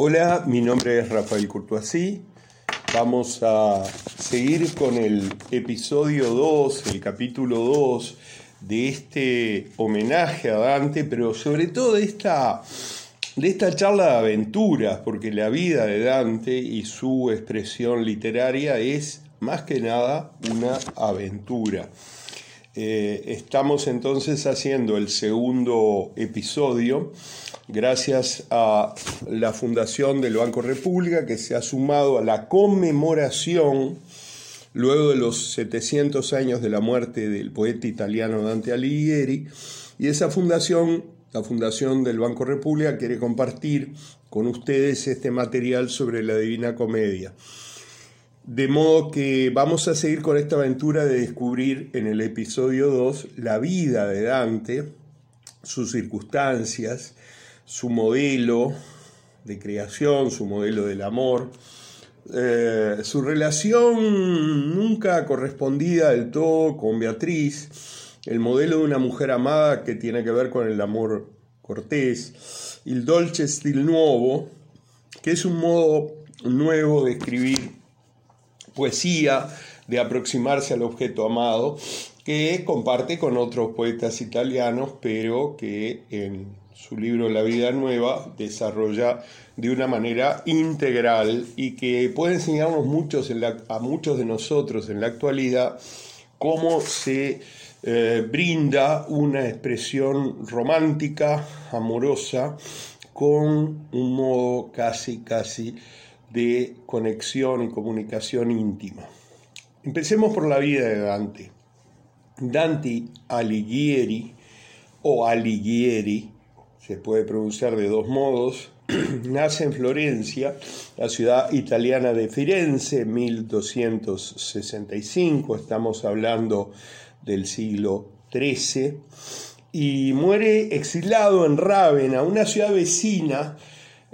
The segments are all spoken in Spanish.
Hola, mi nombre es Rafael Courtoisí. Vamos a seguir con el episodio 2, el capítulo 2 de este homenaje a Dante, pero sobre todo de esta, de esta charla de aventuras, porque la vida de Dante y su expresión literaria es más que nada una aventura. Eh, estamos entonces haciendo el segundo episodio gracias a la Fundación del Banco República que se ha sumado a la conmemoración luego de los 700 años de la muerte del poeta italiano Dante Alighieri y esa fundación, la Fundación del Banco República, quiere compartir con ustedes este material sobre la Divina Comedia. De modo que vamos a seguir con esta aventura de descubrir en el episodio 2 la vida de Dante, sus circunstancias, su modelo de creación, su modelo del amor, eh, su relación nunca correspondida del todo con Beatriz, el modelo de una mujer amada que tiene que ver con el amor cortés, el dolce stil nuevo, que es un modo nuevo de escribir poesía, de aproximarse al objeto amado, que comparte con otros poetas italianos, pero que en su libro La vida nueva desarrolla de una manera integral y que puede enseñarnos muchos a muchos de nosotros en la actualidad cómo se eh, brinda una expresión romántica, amorosa, con un modo casi, casi de conexión y comunicación íntima. Empecemos por la vida de Dante. Dante Alighieri o Alighieri, se puede pronunciar de dos modos, nace en Florencia, la ciudad italiana de Firenze, 1265, estamos hablando del siglo XIII, y muere exilado en Rávena, una ciudad vecina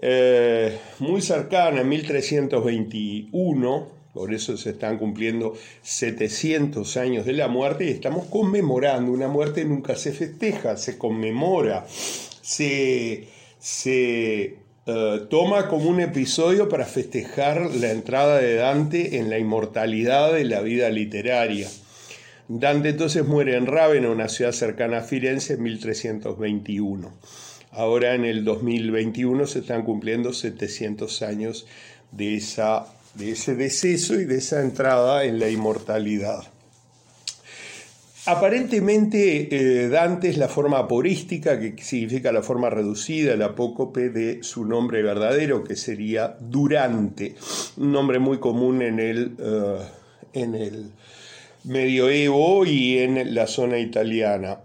eh, muy cercana, en 1321, por eso se están cumpliendo 700 años de la muerte y estamos conmemorando. Una muerte nunca se festeja, se conmemora, se, se eh, toma como un episodio para festejar la entrada de Dante en la inmortalidad de la vida literaria. Dante entonces muere en Rávena, una ciudad cercana a Firenze, en 1321. Ahora en el 2021 se están cumpliendo 700 años de, esa, de ese deceso y de esa entrada en la inmortalidad. Aparentemente eh, Dante es la forma aporística, que significa la forma reducida, el apócope de su nombre verdadero, que sería Durante, un nombre muy común en el, uh, en el medioevo y en la zona italiana.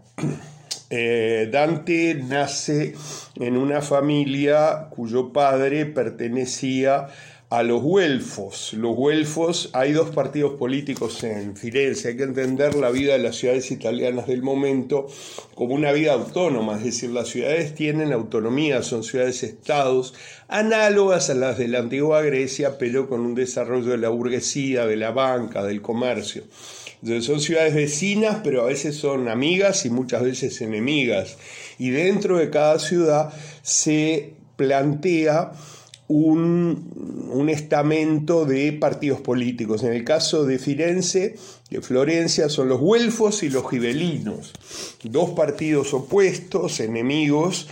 Eh, Dante nace en una familia cuyo padre pertenecía a los güelfos. Los güelfos, hay dos partidos políticos en Firenze, hay que entender la vida de las ciudades italianas del momento como una vida autónoma, es decir, las ciudades tienen autonomía, son ciudades-estados análogas a las de la antigua Grecia, pero con un desarrollo de la burguesía, de la banca, del comercio son ciudades vecinas, pero a veces son amigas y muchas veces enemigas. Y dentro de cada ciudad se plantea un, un, estamento de partidos políticos. En el caso de Firenze, de Florencia, son los güelfos y los gibelinos, dos partidos opuestos, enemigos.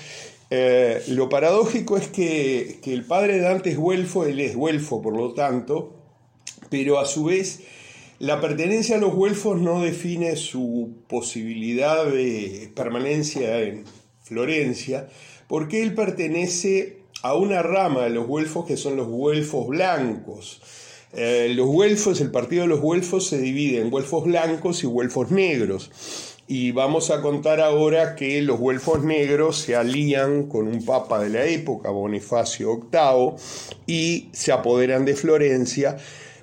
Eh, lo paradójico es que, que el padre de Dante es güelfo, él es güelfo por lo tanto, pero a su vez la pertenencia a los güelfos no define su posibilidad de permanencia en Florencia, porque él pertenece a una rama de los güelfos que son los güelfos blancos. Eh, los güelfos, el partido de los güelfos se divide en güelfos blancos y güelfos negros. Y vamos a contar ahora que los güelfos negros se alían con un papa de la época, Bonifacio VIII, y se apoderan de Florencia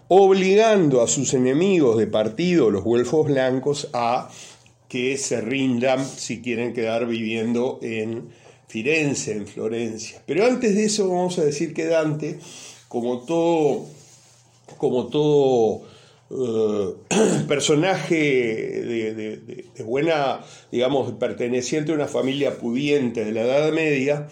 obligando a sus enemigos de partido, los güelfos blancos, a que se rindan si quieren quedar viviendo en Firenze, en Florencia. Pero antes de eso vamos a decir que Dante, como todo, como todo eh, personaje de, buena, digamos, perteneciente a una familia pudiente de la Edad Media,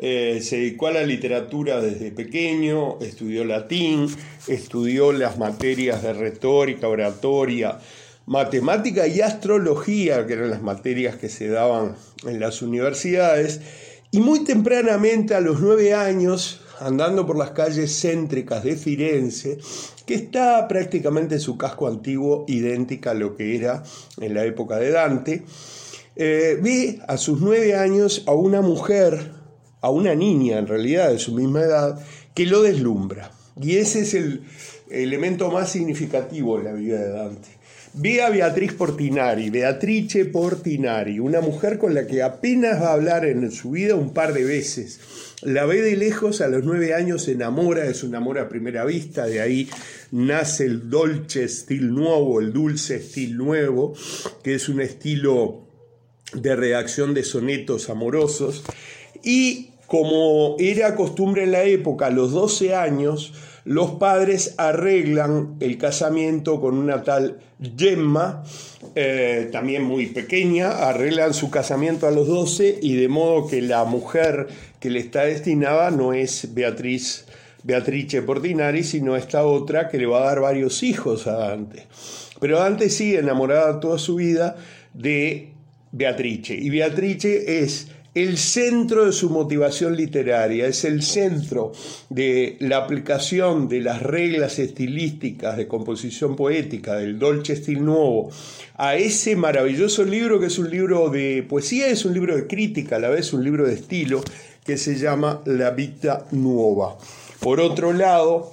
eh, se dedicó a la literatura desde pequeño, estudió latín, estudió las materias de retórica, oratoria, matemática y astrología, que eran las materias que se daban en las universidades, y muy tempranamente, a los nueve años, andando por las calles céntricas de Firenze, que está prácticamente su casco antiguo idéntica a lo que era en la época de Dante, eh, ve a sus nueve años a una mujer a una niña en realidad de su misma edad que lo deslumbra. Y ese es el elemento más significativo en la vida de Dante. Ve a Beatriz Portinari, Beatrice Portinari, una mujer con la que apenas va a hablar en su vida un par de veces. La ve de lejos, a los nueve años se enamora, es un amor a primera vista, de ahí nace el dolce stil nuevo, el dulce stil nuevo, que es un estilo de redacción de sonetos amorosos. Y como era costumbre en la época, a los 12 años, los padres arreglan el casamiento con una tal Gemma, eh, también muy pequeña, arreglan su casamiento a los 12 y de modo que la mujer que le está destinada no es Beatriz, Beatrice Portinari, sino esta otra que le va a dar varios hijos a Dante. Pero Dante sigue enamorada toda su vida de Beatrice y Beatrice es el centro de su motivación literaria, es el centro de la aplicación de las reglas estilísticas de composición poética del Dolce Stil Nuevo a ese maravilloso libro que es un libro de poesía, es un libro de crítica, a la vez un libro de estilo que se llama La Vita Nuova. Por otro lado,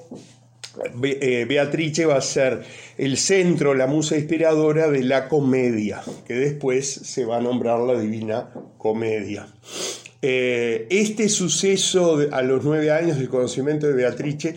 Beatrice va a ser el centro, la musa inspiradora de la comedia, que después se va a nombrar la Divina Comedia. Eh, este suceso a los nueve años del conocimiento de Beatrice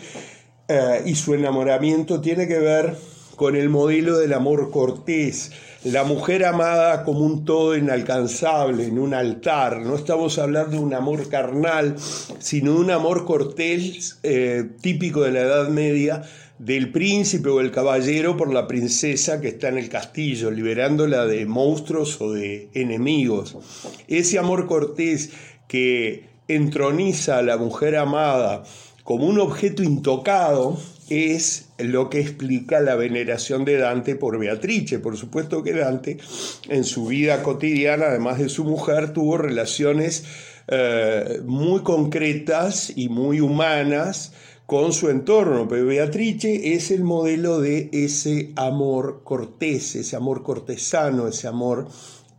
eh, y su enamoramiento tiene que ver con el modelo del amor cortés, la mujer amada como un todo inalcanzable, en un altar. No estamos hablando de un amor carnal, sino de un amor cortés eh, típico de la Edad Media, del príncipe o el caballero por la princesa que está en el castillo, liberándola de monstruos o de enemigos. Ese amor cortés que entroniza a la mujer amada como un objeto intocado, es lo que explica la veneración de Dante por Beatrice. Por supuesto que Dante en su vida cotidiana, además de su mujer, tuvo relaciones eh, muy concretas y muy humanas con su entorno, pero Beatrice es el modelo de ese amor cortés, ese amor cortesano, ese amor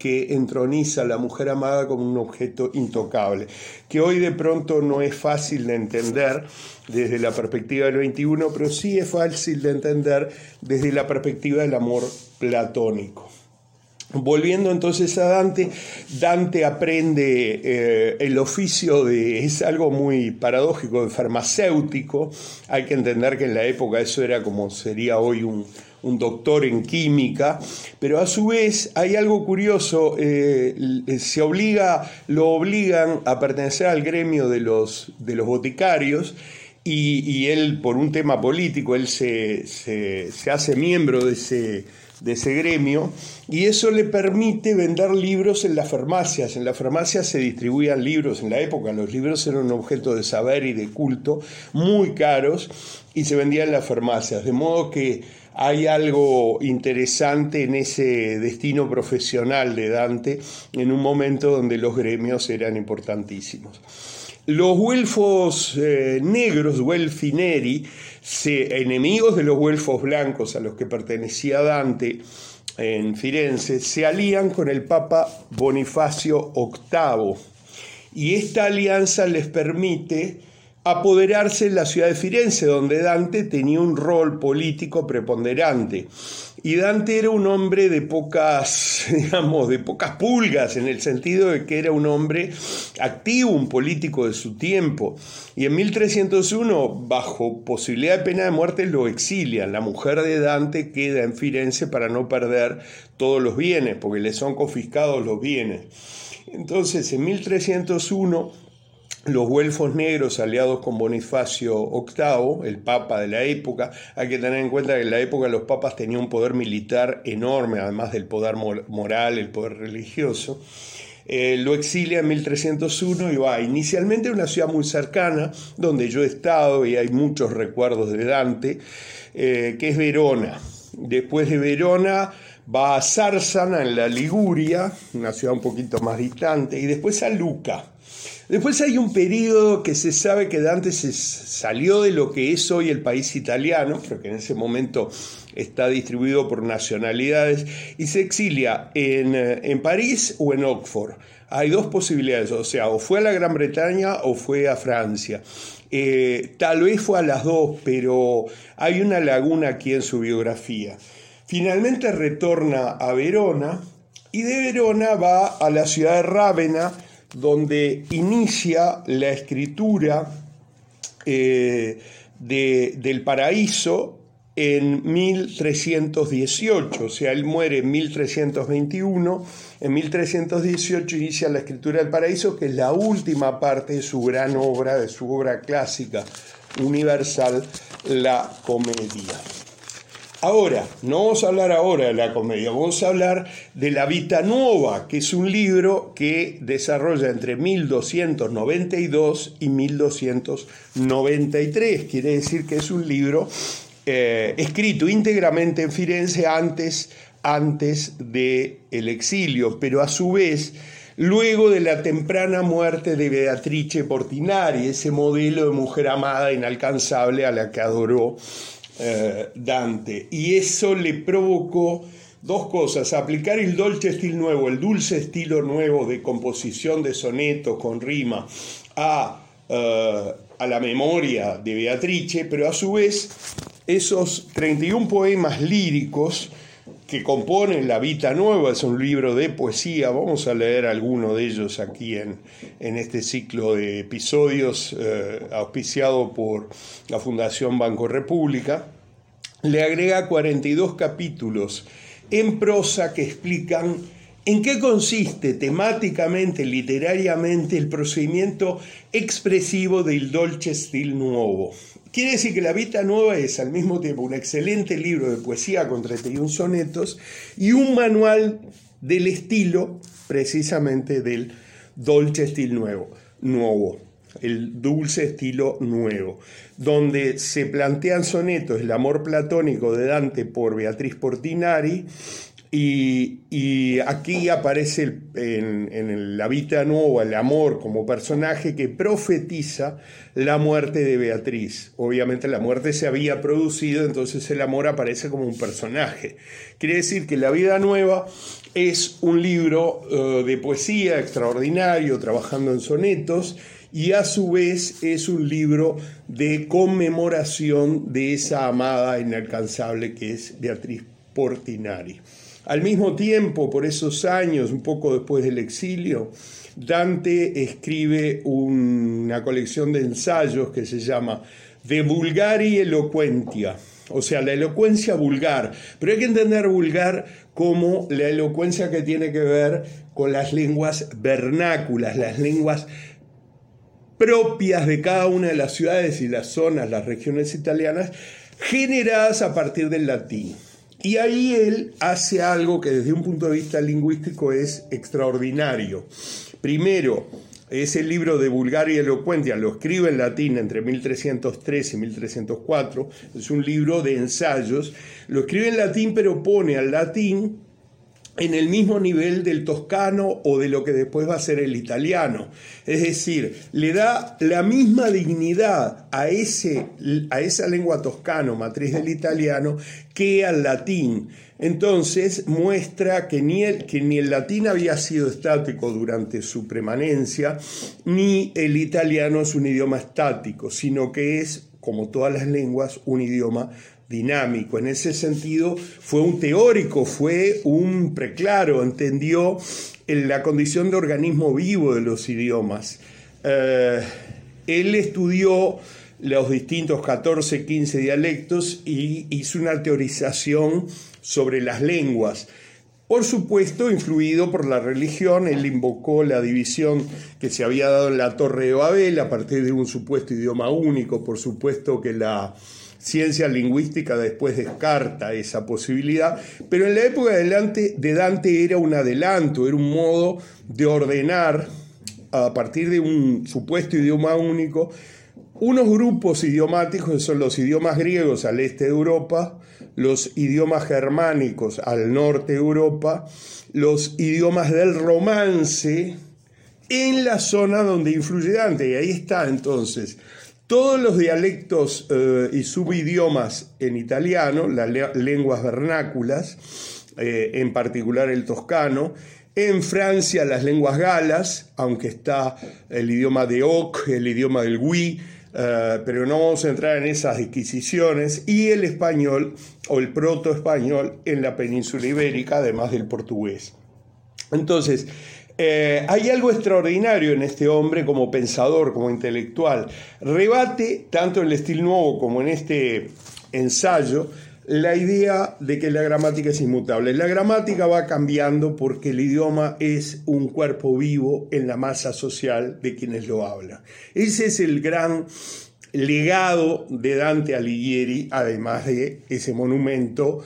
que entroniza a la mujer amada como un objeto intocable, que hoy de pronto no es fácil de entender desde la perspectiva del 21, pero sí es fácil de entender desde la perspectiva del amor platónico. Volviendo entonces a Dante, Dante aprende eh, el oficio de, es algo muy paradójico, de farmacéutico. Hay que entender que en la época eso era como sería hoy un, un doctor en química, pero a su vez hay algo curioso, eh, se obliga, lo obligan a pertenecer al gremio de los, de los boticarios y, él, por un tema político, él se, se hace miembro de ese de ese gremio y eso le permite vender libros en las farmacias. En las farmacias se distribuían libros en la época, los libros eran un objeto de saber y de culto muy caros y se vendían en las farmacias, de modo que hay algo interesante en ese destino profesional de Dante en un momento donde los gremios eran importantísimos. Los güelfos eh, negros, Guelfineri, enemigos de los güelfos blancos a los que pertenecía Dante en Firenze, se alían con el Papa Bonifacio VIII. Y esta alianza les permite apoderarse en la ciudad de Firenze, donde Dante tenía un rol político preponderante. Y Dante era un hombre de pocas, digamos, de pocas pulgas, en el sentido de que era un hombre activo, un político de su tiempo. Y en 1301, bajo posibilidad de pena de muerte, lo exilian. La mujer de Dante queda en Firenze para no perder todos los bienes, porque le son confiscados los bienes. Entonces, en 1301 los güelfos negros aliados con Bonifacio VIII, el papa de la época, hay que tener en cuenta que en la época los papas tenían un poder militar enorme, además del poder moral, el poder religioso, eh, lo exilia en 1301 y va inicialmente a una ciudad muy cercana, donde yo he estado y hay muchos recuerdos de Dante, eh, que es Verona. Después de Verona va a Sarsana en la Liguria, una ciudad un poquito más distante, y después a Luca. Después hay un periodo que se sabe que Dante se salió de lo que es hoy el país italiano, porque en ese momento está distribuido por nacionalidades, y se exilia en, eh, en París o en Oxford. Hay dos posibilidades, o sea, o fue a la Gran Bretaña o fue a Francia. Eh, tal vez fue a las dos, pero hay una laguna aquí en su biografía. Finalmente retorna a Verona y de Verona va a la ciudad de Rávena, donde inicia la escritura eh, del paraíso en 1318, o sea, él muere en 1321, en 1318 inicia la escritura del paraíso, que es la última parte de su gran obra, de su obra clásica universal, la comedia. Ahora, no vamos a hablar ahora de la comedia, vamos a hablar de La Vita Nuova, que es un libro que desarrolla entre 1292 y 1293. Quiere decir que es un libro eh, escrito íntegramente en Firenze antes, antes del el exilio, pero a su vez luego de la temprana muerte de Beatrice Portinari, ese modelo de mujer amada inalcanzable a la que adoró eh, Dante. Y eso le provocó dos cosas, aplicar el dolce estilo nuevo, el dulce estilo nuevo de composición de sonetos con rima a, eh, a la memoria de Beatrice, pero a su vez esos 31 poemas líricos que componen La Vita Nueva, es un libro de poesía, vamos a leer alguno de ellos aquí en, en este ciclo de episodios eh, auspiciado por la Fundación Banco República, le agrega 42 capítulos en prosa que explican en qué consiste temáticamente, literariamente, el procedimiento expresivo del Dolce Stil Nuovo. Quiere decir que La Vita Nueva es al mismo tiempo un excelente libro de poesía con 31 sonetos y un manual del estilo precisamente del Dolce Stil Nuevo, nuevo, el dulce estilo nuevo, donde se plantean sonetos, el amor platónico de Dante por Beatriz Portinari, y, aquí aparece en, la vida nueva el amor como personaje que profetiza la muerte de Beatriz. Obviamente la muerte se había producido, entonces el amor aparece como un personaje. Quiere decir que La vida nueva es un libro eh, de poesía extraordinario, trabajando en sonetos, y a su vez es un libro de conmemoración de esa amada inalcanzable que es Beatriz Portinari. Al mismo tiempo, por esos años, un poco después del exilio, Dante escribe una colección de ensayos que se llama De Vulgari Eloquentia, o sea, la elocuencia vulgar. Pero hay que entender vulgar como la elocuencia que tiene que ver con las lenguas vernáculas, las lenguas propias de cada una de las ciudades y las zonas, las regiones italianas, generadas a partir del latín. Y ahí él hace algo que desde un punto de vista lingüístico es extraordinario. Primero, es el libro de Bulgaria y Elocuentia, lo escribe en latín entre 1303 y 1304, es un libro de ensayos, lo escribe en latín pero pone al latín en el mismo nivel del toscano o de lo que después va a ser el italiano. Es decir, le da la misma dignidad a, ese, a esa lengua toscano, matriz del italiano, que al latín. Entonces muestra que ni, el, que ni el latín había sido estático durante su permanencia, ni el italiano es un idioma estático, sino que es, como todas las lenguas, un idioma dinámico. En ese sentido, fue un teórico, fue un preclaro, entendió la condición de organismo vivo de los idiomas. Eh, él estudió los distintos 14, 15 dialectos y hizo una teorización sobre las lenguas. Por supuesto, influido por la religión, él invocó la división que se había dado en la Torre de Babel a partir de un supuesto idioma único, por supuesto que la ciencia lingüística después descarta esa posibilidad, pero en la época de Dante, de Dante era un adelanto, era un modo de ordenar a partir de un supuesto idioma único unos grupos idiomáticos que son los idiomas griegos al este de Europa, los idiomas germánicos al norte de Europa, los idiomas del romance en la zona donde influye Dante. Y ahí está entonces todos los dialectos eh, y subidiomas en italiano, las lenguas vernáculas, eh, en particular el toscano, en Francia las lenguas galas, aunque está el idioma de Oc, el idioma del Gui, eh, pero no vamos a entrar en esas adquisiciones, y el español o el proto-español en la península ibérica, además del portugués. Entonces, eh, hay algo extraordinario en este hombre como pensador, como intelectual. Rebate, tanto en el estilo nuevo como en este ensayo, la idea de que la gramática es inmutable. La gramática va cambiando porque el idioma es un cuerpo vivo en la masa social de quienes lo hablan. Ese es el gran legado de Dante Alighieri, además de ese monumento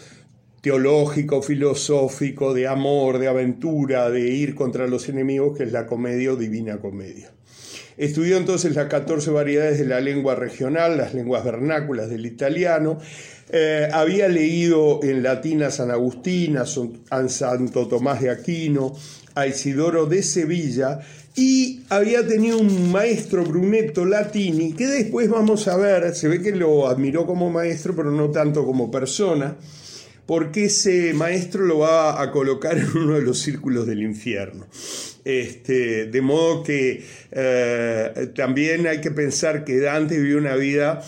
teológico, filosófico, de amor, de aventura, de ir contra los enemigos, que es la comedia o divina comedia. Estudió entonces las 14 variedades de la lengua regional, las lenguas vernáculas del italiano, eh, había leído en latín a San Agustín, a, Santo Tomás de Aquino, a Isidoro de Sevilla y había tenido un maestro Brunetto Latini que después vamos a ver, se ve que lo admiró como maestro pero no tanto como persona, porque ese maestro lo va a colocar en uno de los círculos del infierno. Este, de modo que eh, también hay que pensar que Dante vivió una vida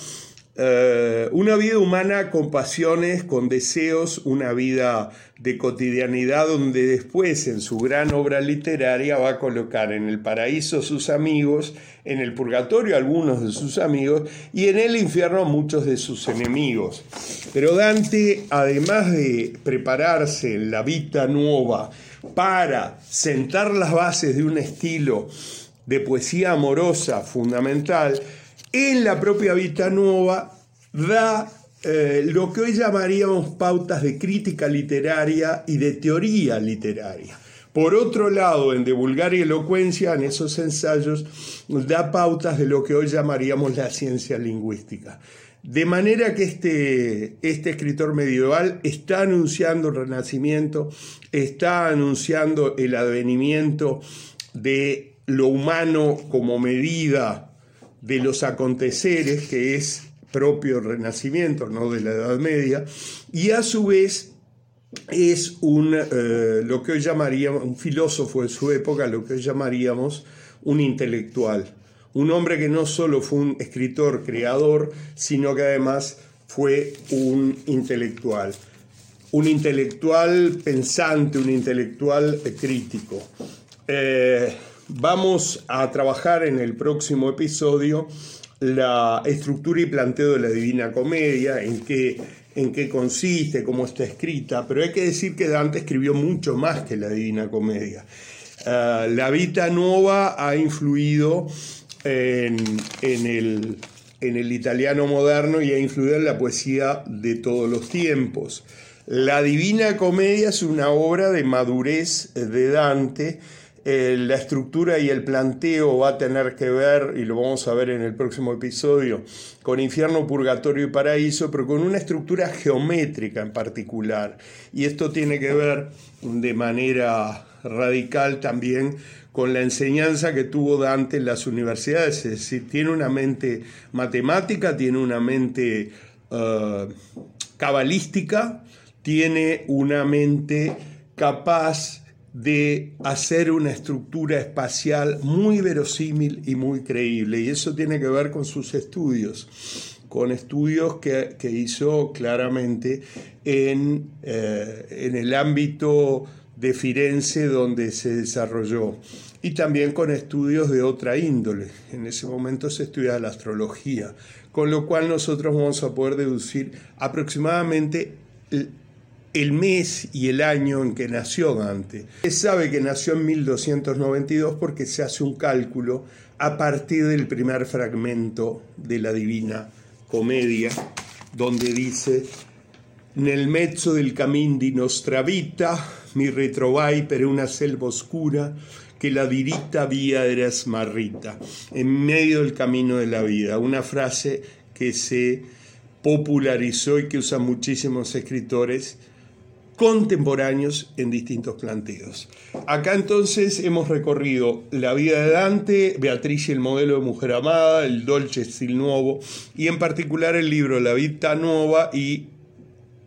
eh, una vida humana con pasiones, con deseos, una vida de cotidianidad donde después en su gran obra literaria va a colocar en el paraíso sus amigos, en el purgatorio algunos de sus amigos y en el infierno muchos de sus enemigos. Pero Dante, además de prepararse en la vida nueva para sentar las bases de un estilo de poesía amorosa fundamental, en la propia Vita Nueva da eh, lo que hoy llamaríamos pautas de crítica literaria y de teoría literaria. Por otro lado, en Divulgar y Elocuencia, en esos ensayos, da pautas de lo que hoy llamaríamos la ciencia lingüística. De manera que este, este escritor medieval está anunciando el renacimiento, está anunciando el advenimiento de lo humano como medida de los aconteceres, que es propio renacimiento, no de la Edad Media, y a su vez es un, eh, lo que hoy llamaríamos, un filósofo de su época, lo que hoy llamaríamos un intelectual. Un hombre que no solo fue un escritor, creador, sino que además fue un intelectual. Un intelectual pensante, un intelectual crítico. Eh, Vamos a trabajar en el próximo episodio la estructura y planteo de la Divina Comedia, en qué, en qué consiste, cómo está escrita, pero hay que decir que Dante escribió mucho más que la Divina Comedia. Ah, la Vita Nueva ha influido en, el, en el italiano moderno y ha influido en la poesía de todos los tiempos. La Divina Comedia es una obra de madurez de Dante, eh, la estructura y el planteo va a tener que ver, y lo vamos a ver en el próximo episodio, con infierno, purgatorio y paraíso, pero con una estructura geométrica en particular. Y esto tiene que ver de manera radical también con la enseñanza que tuvo Dante en las universidades, es decir, tiene una mente matemática, tiene una mente eh, cabalística, tiene una mente capaz de hacer una estructura espacial muy verosímil y muy creíble. Y eso tiene que ver con sus estudios, con estudios que, hizo claramente en, eh, en el ámbito de Firenze donde se desarrolló y también con estudios de otra índole. En ese momento se estudiaba la astrología, con lo cual nosotros vamos a poder deducir aproximadamente mes y el año en que nació Dante. Se sabe que nació en 1292 porque se hace un cálculo a partir del primer fragmento de la Divina Comedia, donde dice, Nel mezzo del camin di nostra vita mi ritrovai per una selva oscura que la dirita vía era smarrita, en medio del camino de la vida, una frase que se popularizó y que usan muchísimos escritores contemporáneos en distintos planteos. Acá entonces hemos recorrido la vida de Dante, Beatriz y el modelo de mujer amada, el Dolce Stil Nuovo y en particular el libro La Vita Nuova y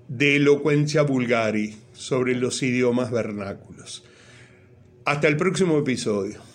de Elocuencia Vulgari sobre los idiomas vernáculos. Hasta el próximo episodio.